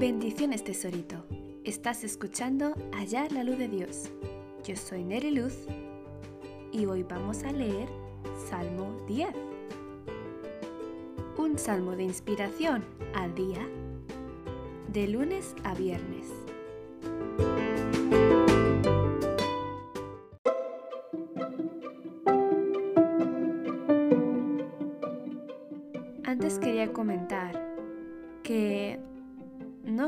Bendiciones tesorito. Estás escuchando Allá la luz de Dios. Yo soy Neri Luz y hoy vamos a leer Salmo 10. Un salmo de inspiración al día de lunes a viernes.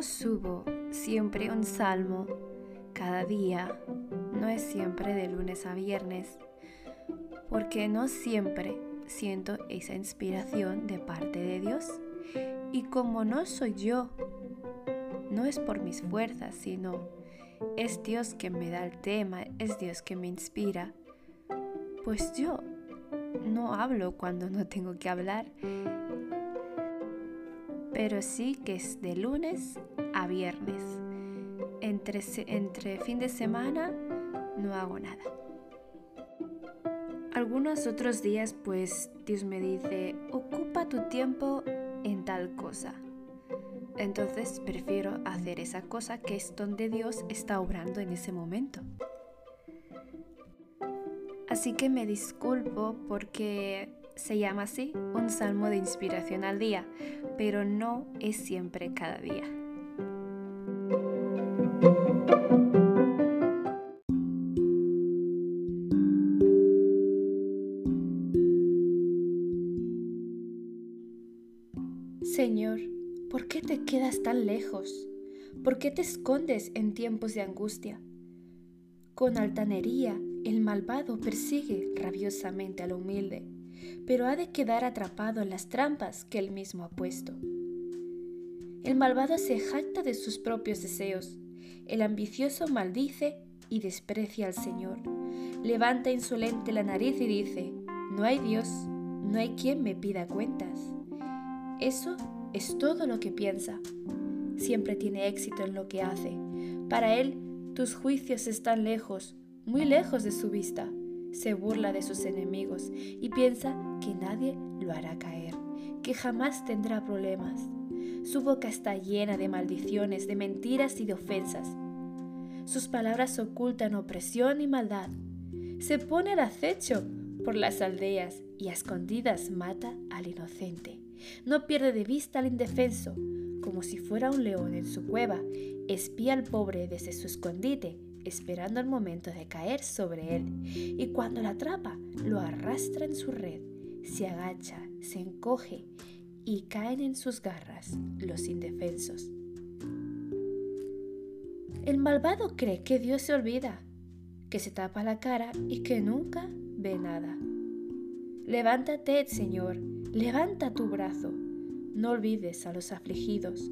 Subo siempre un salmo cada día, no es siempre de lunes a viernes, porque no siempre siento esa inspiración de parte de Dios. Y como no soy yo, no es por mis fuerzas, sino es Dios que me da el tema, es Dios que me inspira, pues yo no hablo cuando no tengo que hablar pero sí que es de lunes a viernes. Entre, fin de semana no hago nada. Algunos otros días pues Dios me dice, ocupa tu tiempo en tal cosa. Entonces prefiero hacer esa cosa que es donde Dios está obrando en ese momento. Así que me disculpo porque se llama así, un salmo de inspiración al día, pero no es siempre cada día. Señor, ¿por qué te quedas tan lejos? ¿Por qué te escondes en tiempos de angustia? Con altanería, el malvado persigue rabiosamente al humilde pero ha de quedar atrapado en las trampas que él mismo ha puesto. El malvado se jacta de sus propios deseos, el ambicioso maldice y desprecia al Señor. Levanta insolente la nariz y dice, no hay Dios, no hay quien me pida cuentas. Eso es todo lo que piensa. Siempre tiene éxito en lo que hace. Para él, tus juicios están lejos, muy lejos de su vista se burla de sus enemigos y piensa que nadie lo hará caer, que jamás tendrá problemas. Su boca está llena de maldiciones, de mentiras y de ofensas. Sus palabras ocultan opresión y maldad. Se pone al acecho por las aldeas y a escondidas mata al inocente. No pierde de vista al indefenso, como si fuera un león en su cueva. Espía al pobre desde su escondite esperando el momento de caer sobre él, y cuando la atrapa, lo arrastra en su red, se agacha, se encoge y caen en sus garras los indefensos. El malvado cree que Dios se olvida, que se tapa la cara y que nunca ve nada. Levántate, Señor, levanta tu brazo. No olvides a los afligidos.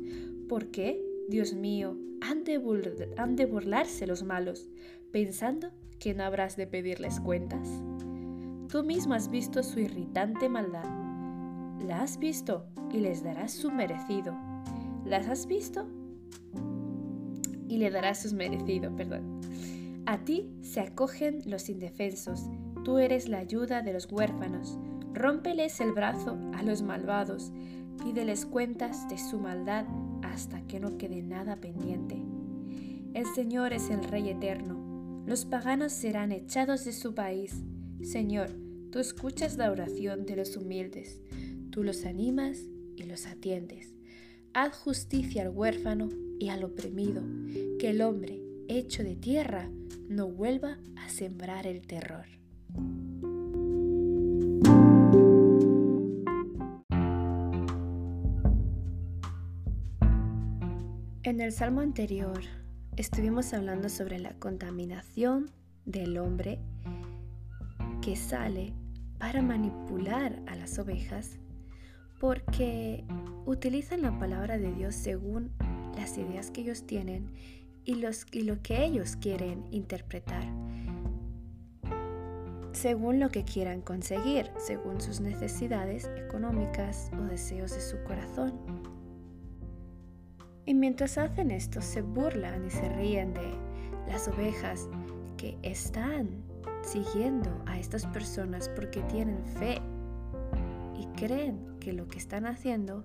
¿Por qué, Dios mío, han de, burlarse los malos, pensando que no habrás de pedirles cuentas. Tú mismo has visto su irritante maldad. La has visto y les darás su merecido. ¿Las has visto? Y le darás su merecido, perdón. A ti se acogen los indefensos. Tú eres la ayuda de los huérfanos. Rómpeles el brazo a los malvados. Pídeles cuentas de su maldad hasta que no quede nada pendiente. El Señor es el Rey eterno. Los paganos serán echados de su país. Señor, tú escuchas la oración de los humildes, tú los animas y los atiendes. Haz justicia al huérfano y al oprimido, que el hombre, hecho de tierra, no vuelva a sembrar el terror. En el salmo anterior estuvimos hablando sobre la contaminación del hombre que sale para manipular a las ovejas porque utilizan la palabra de Dios según las ideas que ellos tienen y, lo que ellos quieren interpretar, según lo que quieran conseguir, según sus necesidades económicas o deseos de su corazón. Y mientras hacen esto, se burlan y se ríen de las ovejas que están siguiendo a estas personas porque tienen fe y creen que lo que están haciendo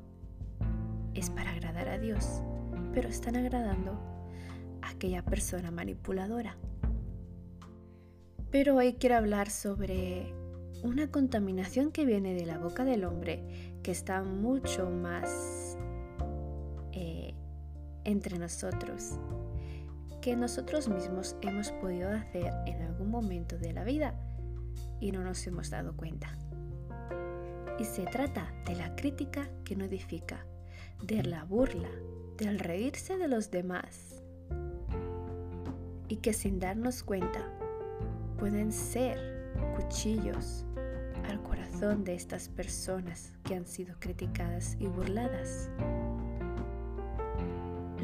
es para agradar a Dios. pero están agradando a aquella persona manipuladora. Pero hoy quiero hablar sobre una contaminación que viene de la boca del hombre que está mucho más entre nosotros que nosotros mismos hemos podido hacer en algún momento de la vida y no nos hemos dado cuenta. Y se trata de la crítica que no edifica, de la burla, del reírse de los demás. Y que sin darnos cuenta pueden ser cuchillos al corazón de estas personas que han sido criticadas y burladas.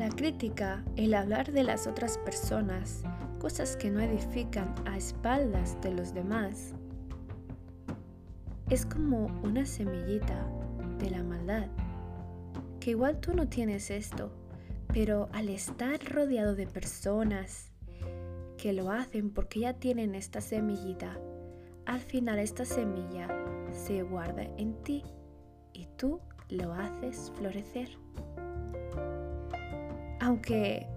La crítica, el hablar de las otras personas, cosas que no edifican a espaldas de los demás, es como una semillita de la maldad, que igual tú no tienes esto, pero al estar rodeado de personas que lo hacen porque ya tienen esta semillita, al final esta semilla se guarda en ti y tú lo haces florecer. Aunque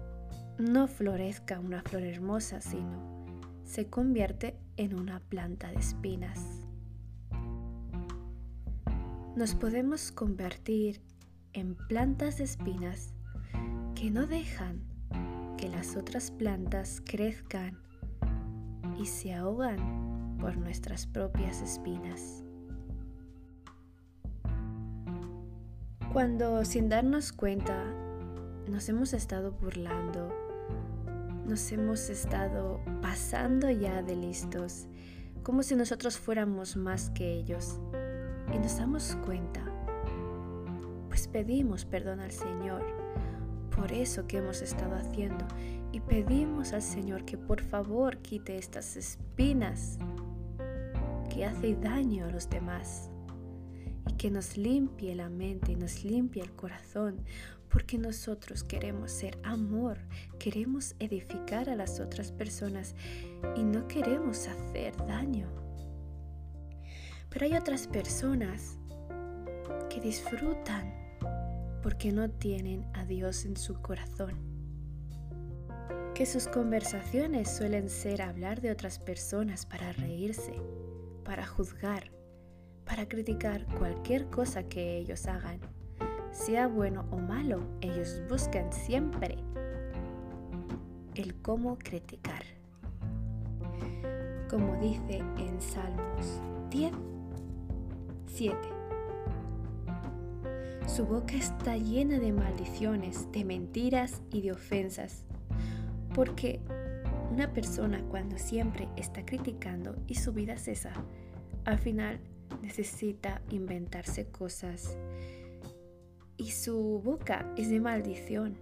no florezca una flor hermosa, sino se convierte en una planta de espinas nos podemos convertir en plantas de espinas que no dejan que las otras plantas crezcan y se ahogan por nuestras propias espinas. Cuando sin darnos cuenta nos hemos estado burlando, nos hemos estado pasando ya de listos, como si nosotros fuéramos más que ellos. Y nos damos cuenta, pues pedimos perdón al Señor por eso que hemos estado haciendo. Y pedimos al Señor que por favor quite estas espinas que hace daño a los demás. Y que nos limpie la mente y nos limpie el corazón porque nosotros queremos ser amor, queremos edificar a las otras personas y no queremos hacer daño. Pero hay otras personas que disfrutan porque no tienen a Dios en su corazón. Que sus conversaciones suelen ser hablar de otras personas para reírse, para juzgar, para criticar cualquier cosa que ellos hagan. Sea bueno o malo, ellos buscan siempre el cómo criticar. Como dice en Salmos 10, 7. Su boca está llena de maldiciones, de mentiras y de ofensas, porque una persona cuando siempre está criticando y su vida cesa, al final necesita inventarse cosas y su boca es de maldición.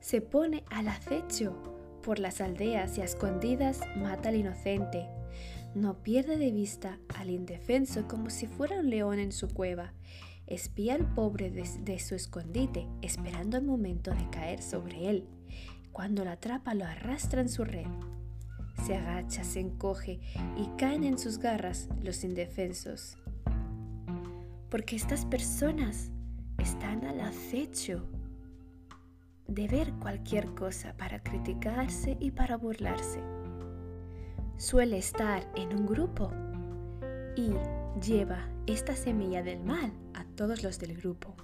Se pone al acecho por las aldeas y a escondidas mata al inocente no pierde de vista al indefenso como si fuera un león en su cueva. Espía al pobre desde su escondite, esperando el momento de caer sobre él. Cuando la atrapa lo arrastra en su red. Se agacha, se encoge y caen en sus garras los indefensos. Porque estas personas están al acecho de ver cualquier cosa para criticarse y para burlarse suele estar en un grupo y lleva esta semilla del mal a todos los del grupo.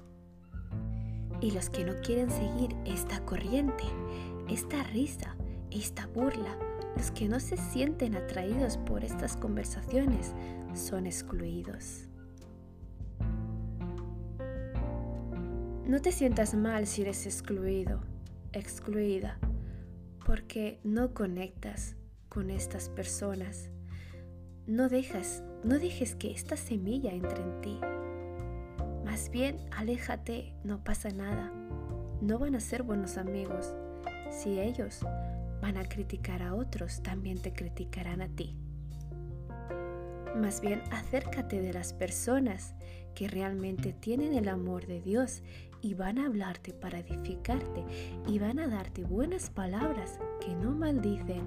Y los que no quieren seguir esta corriente, esta risa, esta burla, los que no se sienten atraídos por estas conversaciones, son excluidos. No te sientas mal si eres excluido, excluida, porque no conectas con estas personas. No dejas, no dejes que esta semilla entre en ti. Más bien, aléjate, no pasa nada. No van a ser buenos amigos. Si ellos van a criticar a otros, también te criticarán a ti. Más bien, acércate de las personas que realmente tienen el amor de Dios y van a hablarte para edificarte y van a darte buenas palabras que no maldicen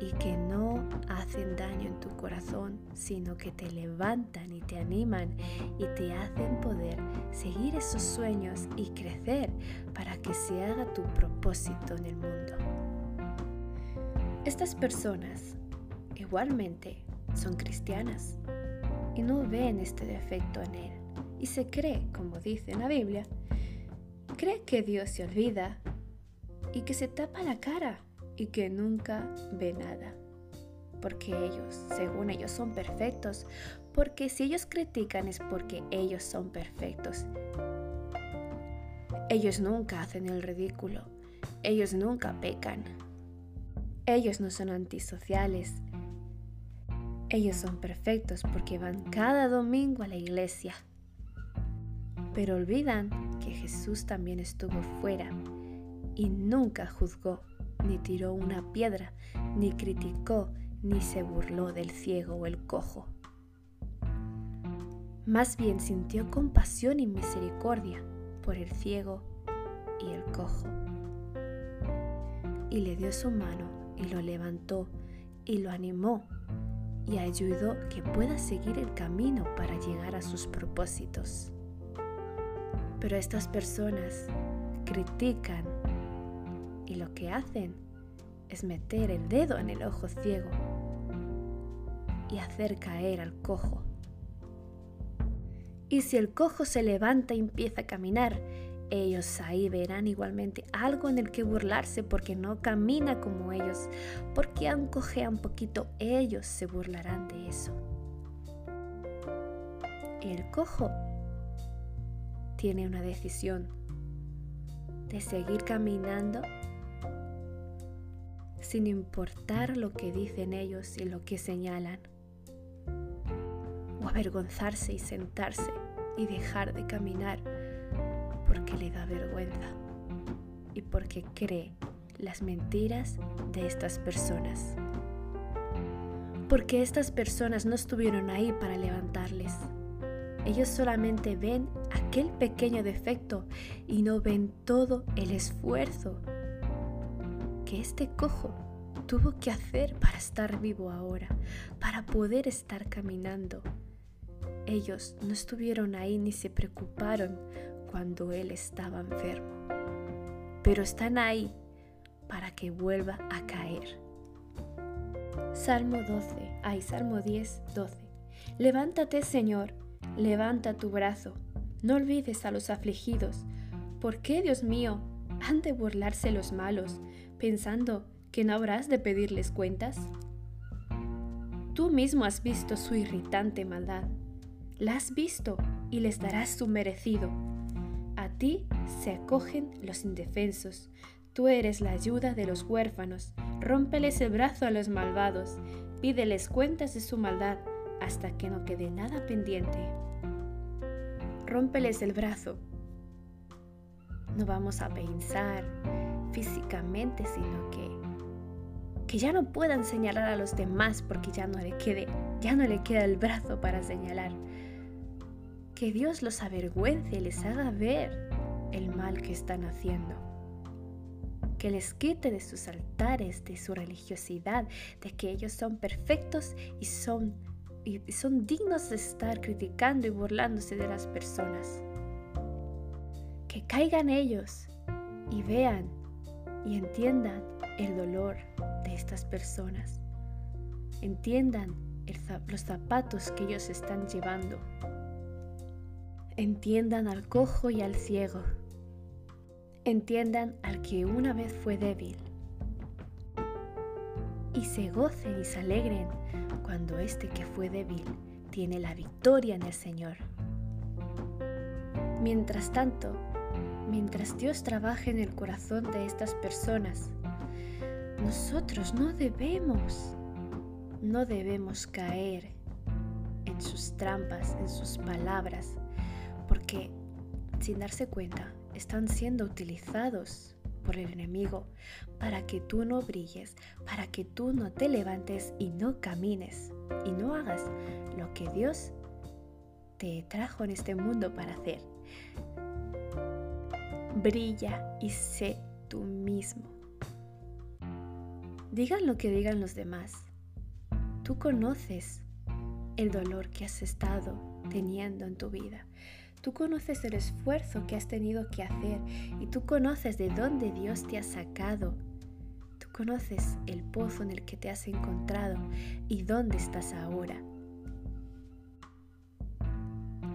y que no hacen daño en tu corazón, sino que te levantan y te animan y te hacen poder seguir esos sueños y crecer para que se haga tu propósito en el mundo. Estas personas igualmente son cristianas y no ven este defecto en él y se cree, como dice en la Biblia, cree que Dios se olvida y que se tapa la cara y que nunca ve nada. Porque ellos, según ellos, son perfectos. Porque si ellos critican es porque ellos son perfectos. Ellos nunca hacen el ridículo. Ellos nunca pecan. Ellos no son antisociales. Ellos son perfectos porque van cada domingo a la iglesia. Pero olvidan que Jesús también estuvo fuera y nunca juzgó ni tiró una piedra, ni criticó, ni se burló del ciego o el cojo. Más bien sintió compasión y misericordia por el ciego y el cojo. Y le dio su mano y lo levantó y lo animó y ayudó que pueda seguir el camino para llegar a sus propósitos. Pero estas personas critican y lo que hacen es meter el dedo en el ojo ciego y hacer caer al cojo. Y si el cojo se levanta y empieza a caminar, ellos ahí verán igualmente algo en el que burlarse porque no camina como ellos, porque aun cojea un poquito, ellos se burlarán de eso. El cojo tiene una decisión de seguir caminando sin importar lo que dicen ellos y lo que señalan. O avergonzarse y sentarse y dejar de caminar porque le da vergüenza y porque cree las mentiras de estas personas. Porque estas personas no estuvieron ahí para levantarles. Ellos solamente ven aquel pequeño defecto y no ven todo el esfuerzo que este cojo tuvo que hacer para estar vivo ahora, para poder estar caminando. Ellos no estuvieron ahí ni se preocuparon cuando él estaba enfermo, pero están ahí para que vuelva a caer. Salmo 12, ay, Salmo 10, 12. Levántate, Señor, levanta tu brazo, no olvides a los afligidos. ¿Por qué, Dios mío, han de burlarse los malos, pensando que no habrás de pedirles cuentas? Tú mismo has visto su irritante maldad. La has visto y les darás su merecido. A ti se acogen los indefensos. Tú eres la ayuda de los huérfanos. Rómpeles el brazo a los malvados. Pídeles cuentas de su maldad hasta que no quede nada pendiente. Rómpeles el brazo. No vamos a pensar físicamente, sino que que ya no puedan señalar a los demás porque ya no le quede, ya no le queda el brazo para señalar. Que Dios los avergüence y les haga ver el mal que están haciendo. Que les quite de sus altares, de su religiosidad, de que ellos son perfectos y son, y son dignos de estar criticando y burlándose de las personas. Que caigan ellos y vean y entiendan el dolor de estas personas. Entiendan los zapatos que ellos están llevando. Entiendan al cojo y al ciego. Entiendan al que una vez fue débil. Y se gocen y se alegren cuando este que fue débil tiene la victoria en el Señor. Mientras tanto, mientras Dios trabaja en el corazón de estas personas, nosotros no debemos, no debemos caer en sus trampas, en sus palabras, porque sin darse cuenta están siendo utilizados por el enemigo para que tú no brilles, para que tú no te levantes y no camines y no hagas lo que Dios te trajo en este mundo para hacer. Brilla y sé tú mismo. Digan lo que digan los demás. Tú conoces el dolor que has estado teniendo en tu vida. Tú conoces el esfuerzo que has tenido que hacer y tú conoces de dónde Dios te ha sacado. Tú conoces el pozo en el que te has encontrado y dónde estás ahora.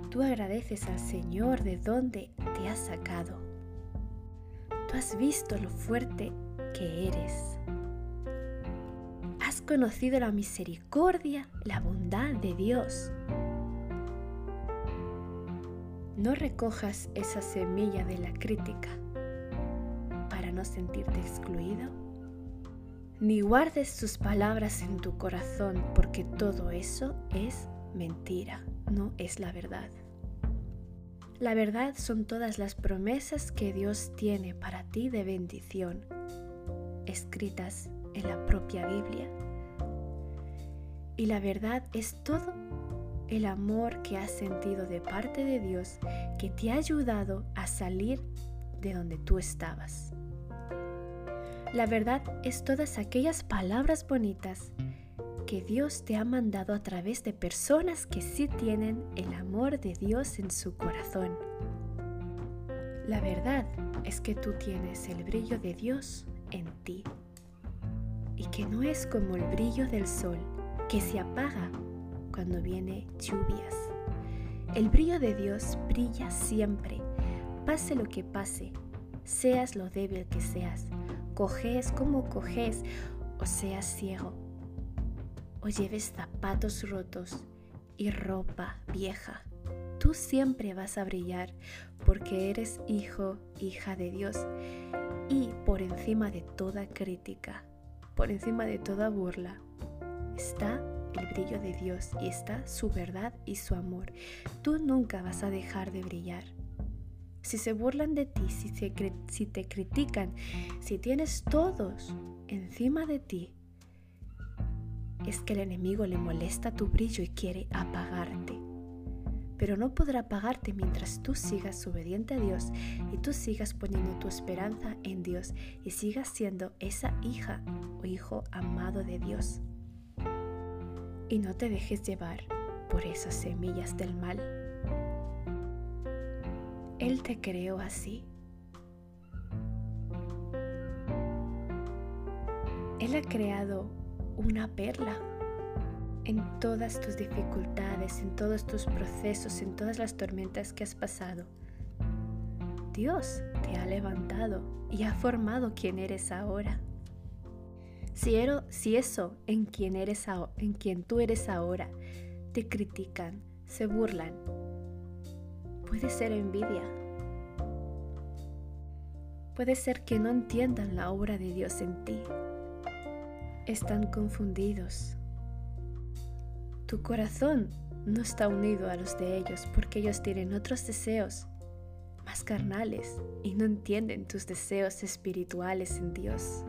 Tú agradeces al Señor de dónde te ha sacado. Tú has visto lo fuerte que eres conocido la misericordia, la bondad de Dios. No recojas esa semilla de la crítica para no sentirte excluido, ni guardes sus palabras en tu corazón porque todo eso es mentira, no es la verdad. La verdad son todas las promesas que Dios tiene para ti de bendición, escritas en la propia Biblia. Y la verdad es todo el amor que has sentido de parte de Dios que te ha ayudado a salir de donde tú estabas. La verdad es todas aquellas palabras bonitas que Dios te ha mandado a través de personas que sí tienen el amor de Dios en su corazón. La verdad es que tú tienes el brillo de Dios en ti y que no es como el brillo del sol que se apaga cuando viene lluvias. El brillo de Dios brilla siempre, pase lo que pase, seas lo débil que seas, coges como coges o seas ciego, o lleves zapatos rotos y ropa vieja. Tú siempre vas a brillar porque eres hijo, hija de Dios y por encima de toda crítica, por encima de toda burla, está el brillo de Dios y está su verdad y su amor. Tú nunca vas a dejar de brillar. Si se burlan de ti, si, si te critican, si tienes todos encima de ti, es que el enemigo le molesta tu brillo y quiere apagarte. Pero no podrá apagarte mientras tú sigas obediente a Dios y tú sigas poniendo tu esperanza en Dios y sigas siendo esa hija o hijo amado de Dios y no te dejes llevar por esas semillas del mal. Él te creó así. Él ha creado una perla en todas tus dificultades, en todos tus procesos, en todas las tormentas que has pasado. Dios te ha levantado y ha formado quien eres ahora. Si, eso en quien, eres, en quien tú eres ahora te critican, se burlan, puede ser envidia. Puede ser que no entiendan la obra de Dios en ti. Están confundidos. Tu corazón no está unido a los de ellos porque ellos tienen otros deseos más carnales y no entienden tus deseos espirituales en Dios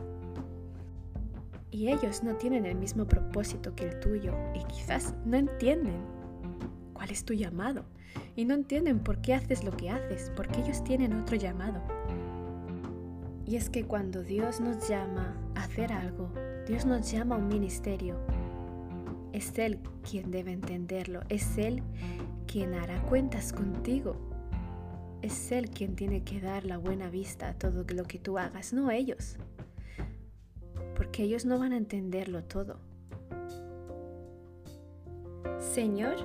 y ellos no tienen el mismo propósito que el tuyo y quizás no entienden cuál es tu llamado y no entienden por qué haces lo que haces, porque ellos tienen otro llamado. Y es que cuando Dios nos llama a hacer algo, Dios nos llama a un ministerio, es Él quien debe entenderlo, es Él quien hará cuentas contigo, es Él quien tiene que dar la buena vista a todo lo que tú hagas, no ellos porque ellos no van a entenderlo todo. Señor,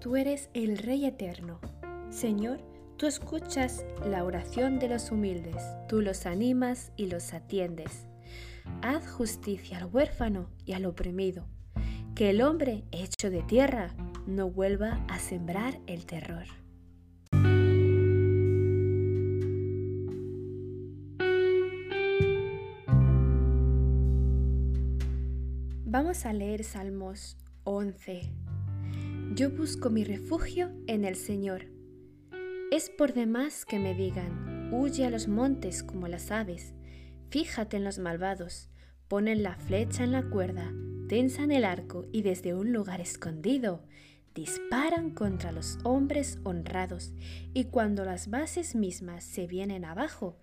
tú eres el Rey eterno. Señor, tú escuchas la oración de los humildes, tú los animas y los atiendes. Haz justicia al huérfano y al oprimido, que el hombre hecho de tierra no vuelva a sembrar el terror. A leer Salmos 11. Yo busco mi refugio en el Señor. Es por demás que me digan, huye a los montes como las aves, fíjate en los malvados, ponen la flecha en la cuerda, tensan el arco y desde un lugar escondido disparan contra los hombres honrados, y cuando las bases mismas se vienen abajo,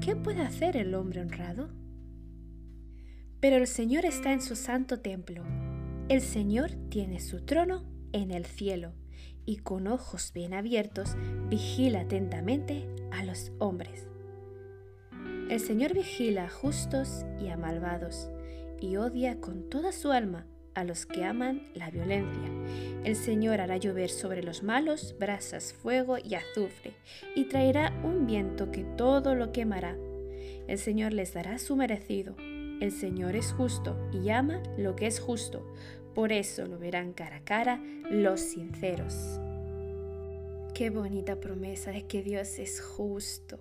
¿qué puede hacer el hombre honrado? Pero el Señor está en su santo templo. El Señor tiene su trono en el cielo y con ojos bien abiertos vigila atentamente a los hombres. El Señor vigila a justos y a malvados y odia con toda su alma a los que aman la violencia. El Señor hará llover sobre los malos brasas, fuego y azufre, y traerá un viento que todo lo quemará. El Señor les dará su merecido. El Señor es justo y ama lo que es justo. Por eso lo verán cara a cara los sinceros. Qué bonita promesa de que Dios es justo,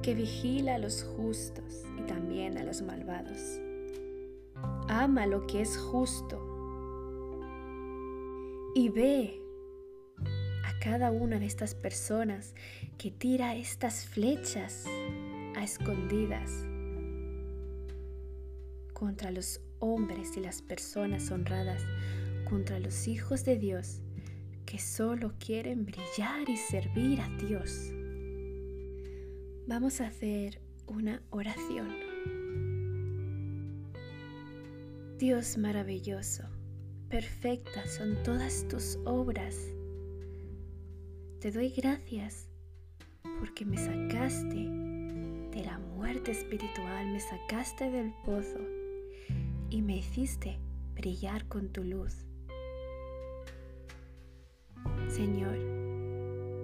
que vigila a los justos y también a los malvados. Ama lo que es justo y ve a cada una de estas personas que tira estas flechas a escondidas contra los hombres y las personas honradas, contra los hijos de Dios que solo quieren brillar y servir a Dios. Vamos a hacer una oración. Dios maravilloso, perfectas son todas tus obras. Te doy gracias porque me sacaste de la muerte espiritual, me sacaste del pozo y me hiciste brillar con tu luz. Señor,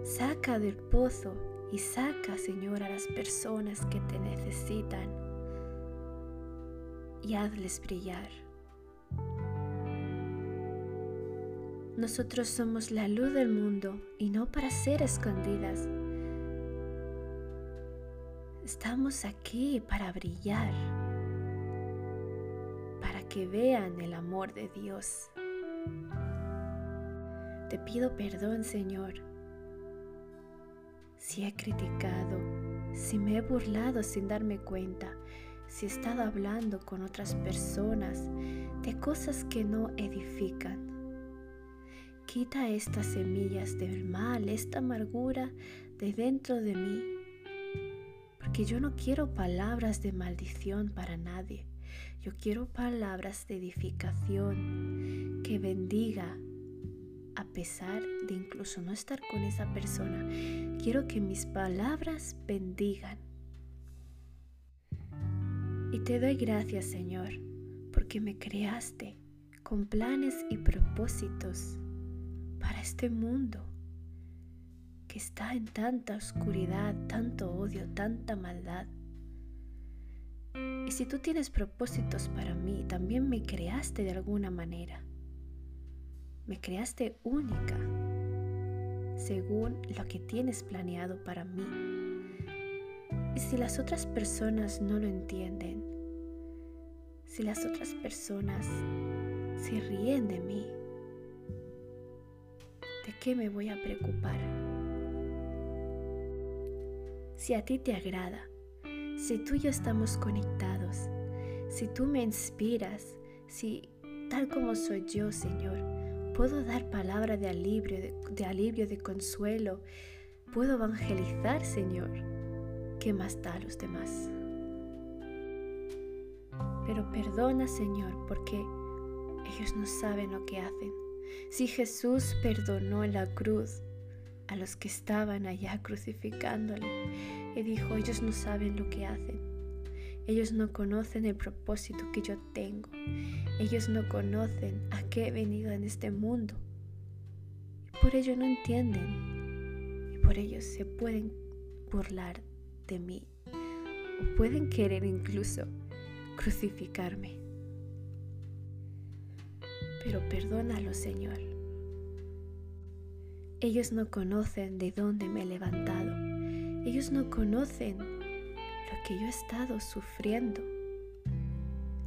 saca del pozo y saca, Señor, a las personas que te necesitan y hazles brillar. Nosotros somos la luz del mundo y no para ser escondidas. Estamos aquí para brillar que vean el amor de Dios. Te pido perdón, Señor, si he criticado, si me he burlado sin darme cuenta, si he estado hablando con otras personas de cosas que no edifican. Quita estas semillas del mal, esta amargura de dentro de mí, porque yo no quiero palabras de maldición para nadie. Yo quiero palabras de edificación que bendiga a pesar de incluso no estar con esa persona. Quiero que mis palabras bendigan. Y te doy gracias, Señor, porque me creaste con planes y propósitos para este mundo que está en tanta oscuridad, tanto odio, tanta maldad. Y si tú tienes propósitos para mí, también me creaste de alguna manera. Me creaste única, según lo que tienes planeado para mí. Y si las otras personas no lo entienden, si las otras personas se ríen de mí, ¿de qué me voy a preocupar? Si a ti te agrada, si tú y yo estamos conectados, si tú me inspiras, si tal como soy yo, Señor, puedo dar palabra de alivio, de, alivio, de consuelo, puedo evangelizar, Señor, ¿qué más da a los demás? Pero perdona, Señor, porque ellos no saben lo que hacen. Si Jesús perdonó en la cruz a los que estaban allá crucificándole, y dijo, ellos no saben lo que hacen. Ellos no conocen el propósito que yo tengo. Ellos no conocen a qué he venido en este mundo. Por ello no entienden. Y por ello se pueden burlar de mí. O pueden querer incluso crucificarme. Pero perdónalo, Señor. Ellos no conocen de dónde me he levantado ellos no conocen lo que yo he estado sufriendo,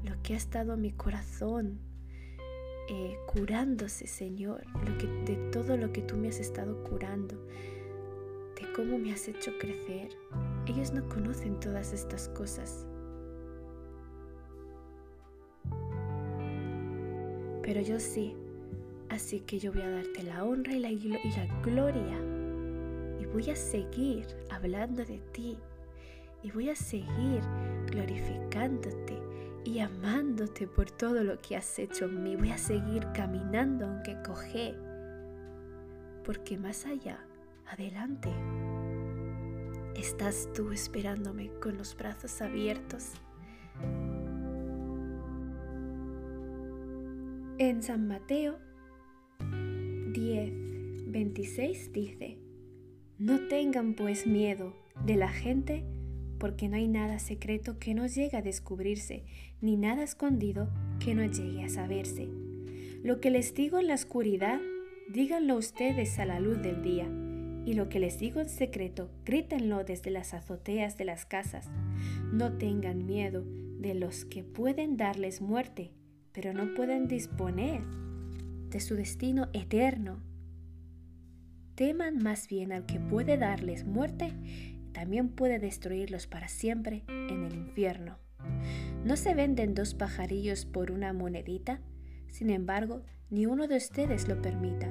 lo que ha estado mi corazón eh, curándose, Señor, lo que, de todo lo que tú me has estado curando, de cómo me has hecho crecer. Ellos no conocen todas estas cosas. Pero yo sí, así que yo voy a darte la honra y la, y gloria voy a seguir hablando de ti y voy a seguir glorificándote y amándote por todo lo que has hecho en mí. Voy a seguir caminando aunque coge, porque más allá, adelante, estás tú esperándome con los brazos abiertos. En San Mateo 10, 26 dice, No tengan pues miedo de la gente, porque no hay nada secreto que no llegue a descubrirse, ni nada escondido que no llegue a saberse. Lo que les digo en la oscuridad, díganlo ustedes a la luz del día, y lo que les digo en secreto, grítenlo desde las azoteas de las casas. No tengan miedo de los que pueden darles muerte, pero no pueden disponer de su destino eterno. Teman más bien al que puede darles muerte también puede destruirlos para siempre en el infierno. ¿No se venden dos pajarillos por una monedita? Sin embargo, ni uno de ustedes lo permita.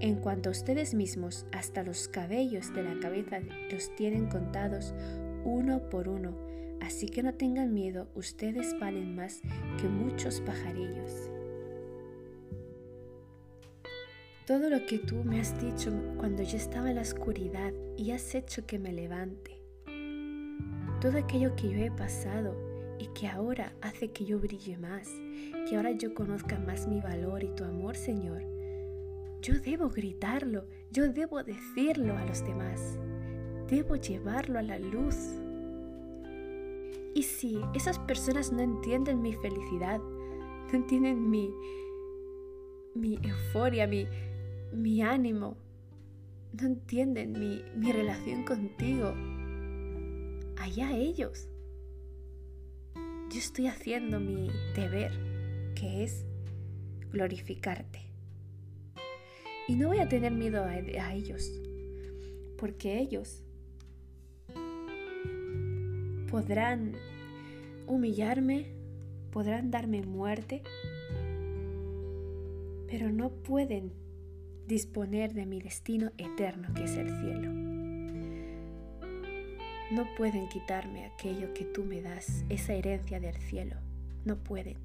En cuanto a ustedes mismos, hasta los cabellos de la cabeza los tienen contados uno por uno. Así que no tengan miedo, ustedes valen más que muchos pajarillos. Todo lo que tú me has dicho cuando yo estaba en la oscuridad y has hecho que me levante. Todo aquello que yo he pasado y que ahora hace que yo brille más, que ahora yo conozca más mi valor y tu amor, Señor. Yo debo gritarlo, yo debo decirlo a los demás, debo llevarlo a la luz. Y si esas personas no entienden mi felicidad, no entienden mi, mi euforia, mi, mi ánimo, no entienden mi, mi relación contigo, allá ellos. Yo estoy haciendo mi deber, que es glorificarte. Y no voy a tener miedo a, a ellos, porque ellos podrán humillarme, podrán darme muerte, pero no pueden disponer de mi destino eterno que es el cielo. No pueden quitarme aquello que tú me das, esa herencia del cielo. No pueden.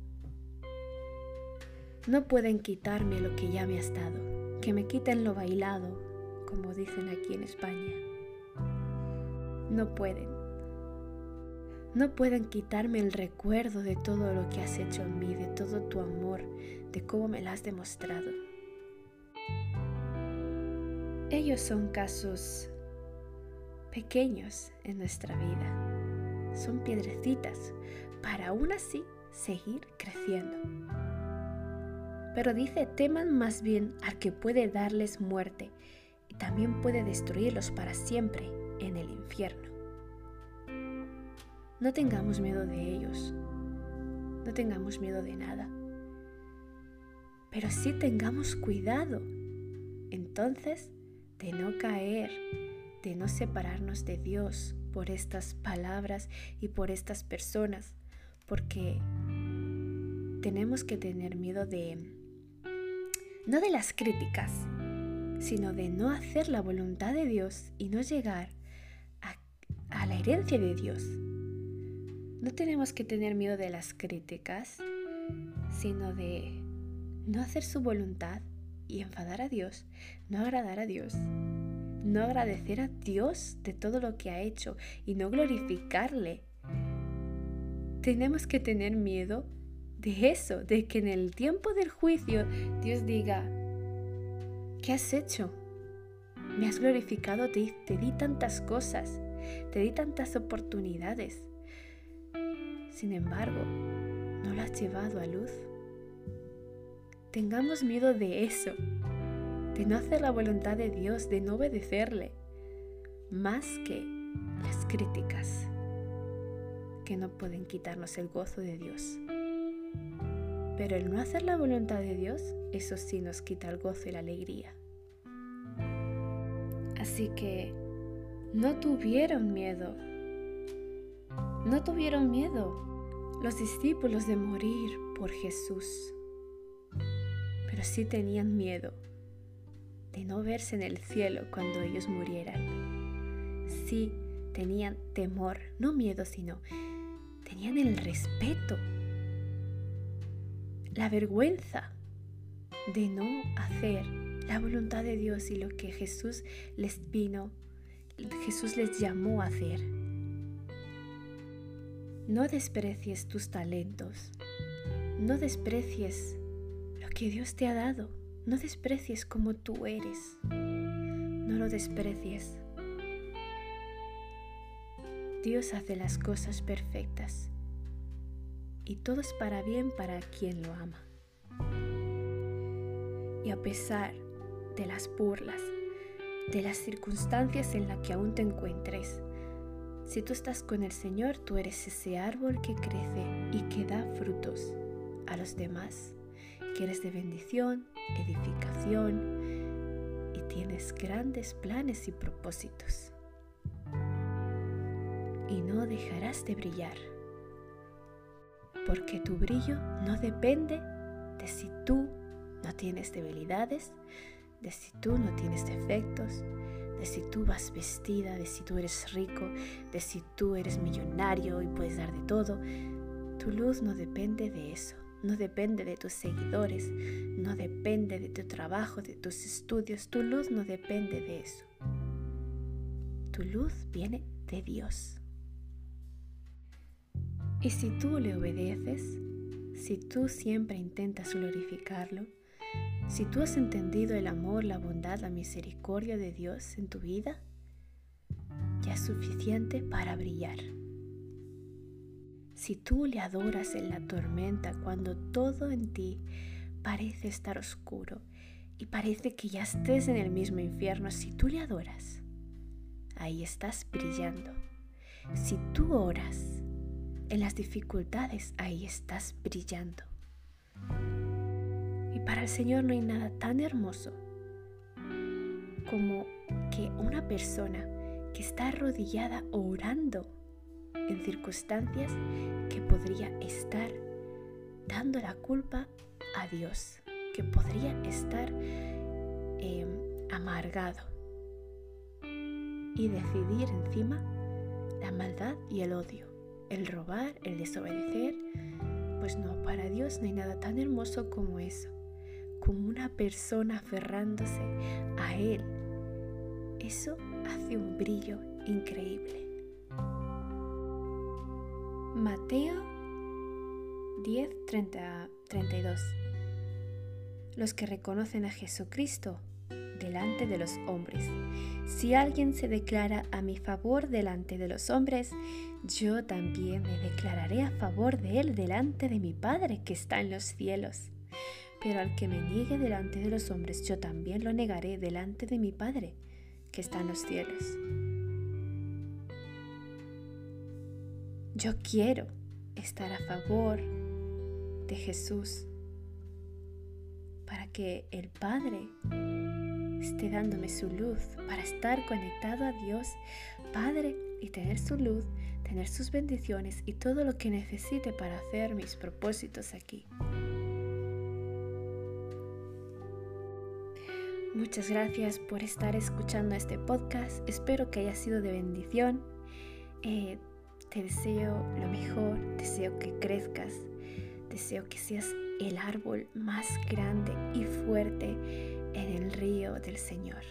No pueden quitarme lo que ya me has dado, que me quiten lo bailado, como dicen aquí en España. No pueden. No pueden quitarme el recuerdo de todo lo que has hecho en mí, de todo tu amor, de cómo me lo has demostrado. Ellos son casos pequeños en nuestra vida. Son piedrecitas para aún así seguir creciendo. Pero dice, teman más bien al que puede darles muerte y también puede destruirlos para siempre en el infierno. No tengamos miedo de ellos, no tengamos miedo de nada, pero sí tengamos cuidado. Entonces, de no caer, de no separarnos de Dios por estas palabras y por estas personas, porque tenemos que tener miedo de, no de las críticas, sino de no hacer la voluntad de Dios y no llegar a, a la herencia de Dios. No tenemos que tener miedo de las críticas, sino de no hacer su voluntad y enfadar a Dios, no agradar a Dios, no agradecer a Dios de todo lo que ha hecho y no glorificarle. Tenemos que tener miedo de eso, de que en el tiempo del juicio Dios diga, ¿qué has hecho? Me has glorificado, te, di tantas cosas, te di tantas oportunidades. Sin embargo, no lo has llevado a luz. Tengamos miedo de eso, de no hacer la voluntad de Dios, de no obedecerle, más que las críticas que no pueden quitarnos el gozo de Dios. Pero el no hacer la voluntad de Dios, eso sí nos quita el gozo y la alegría. Así que no tuvieron miedo. No tuvieron miedo los discípulos de morir por Jesús pero sí tenían miedo de no verse en el cielo cuando ellos murieran. Sí tenían temor, no miedo, sino tenían el respeto, la vergüenza de no hacer la voluntad de Dios y lo que Jesús les vino, Jesús les llamó a hacer. No desprecies tus talentos, no desprecies que Dios te ha dado, no desprecies como tú eres, no lo desprecies. Dios hace las cosas perfectas y todo es para bien para quien lo ama. Y a pesar de las burlas, de las circunstancias en las que aún te encuentres, si tú estás con el Señor, tú eres ese árbol que crece y que da frutos a los demás, que eres de bendición, edificación y tienes grandes planes y propósitos y no dejarás de brillar. Porque tu brillo no depende de si tú no tienes debilidades, de si tú no tienes defectos, de si tú vas vestida, de si tú eres rico, de si tú eres millonario y puedes dar de todo. Tu luz no depende de eso, no depende de tus seguidores, no depende de tu trabajo, de tus estudios, tu luz no depende de eso. Tu luz viene de Dios. Y si tú le obedeces, si tú siempre intentas glorificarlo, si tú has entendido el amor, la bondad, la misericordia de Dios en tu vida, ya es suficiente para brillar. Si tú le adoras en la tormenta cuando todo en ti parece estar oscuro y parece que ya estés en el mismo infierno, si tú le adoras, ahí estás brillando. Si tú oras, en las dificultades, ahí estás brillando. Y para el Señor no hay nada tan hermoso como que una persona que está arrodillada orando en circunstancias que podría estar dando la culpa a Dios, que podría estar em, amargado y decidir encima la maldad y el odio el robar, el desobedecer. Pues no, para Dios no hay nada tan hermoso como eso, como una persona aferrándose a Él. Eso hace un brillo increíble. Mateo 10, 32. Los que reconocen a Jesucristo delante de los hombres. Si alguien se declara a mi favor delante de los hombres, yo también me declararé a favor de él delante de mi Padre que está en los cielos. Pero al que me niegue delante de los hombres, yo también lo negaré delante de mi Padre que está en los cielos. Yo quiero estar a favor de Jesús para que el Padre esté dándome su luz para estar conectado a Dios Padre y tener su luz, tener sus bendiciones y todo lo que necesite para hacer mis propósitos aquí. Muchas gracias por estar escuchando este podcast. Espero que haya sido de bendición. Eh, te deseo lo mejor, deseo que crezcas, deseo que seas el árbol más grande y fuerte en el río del Señor.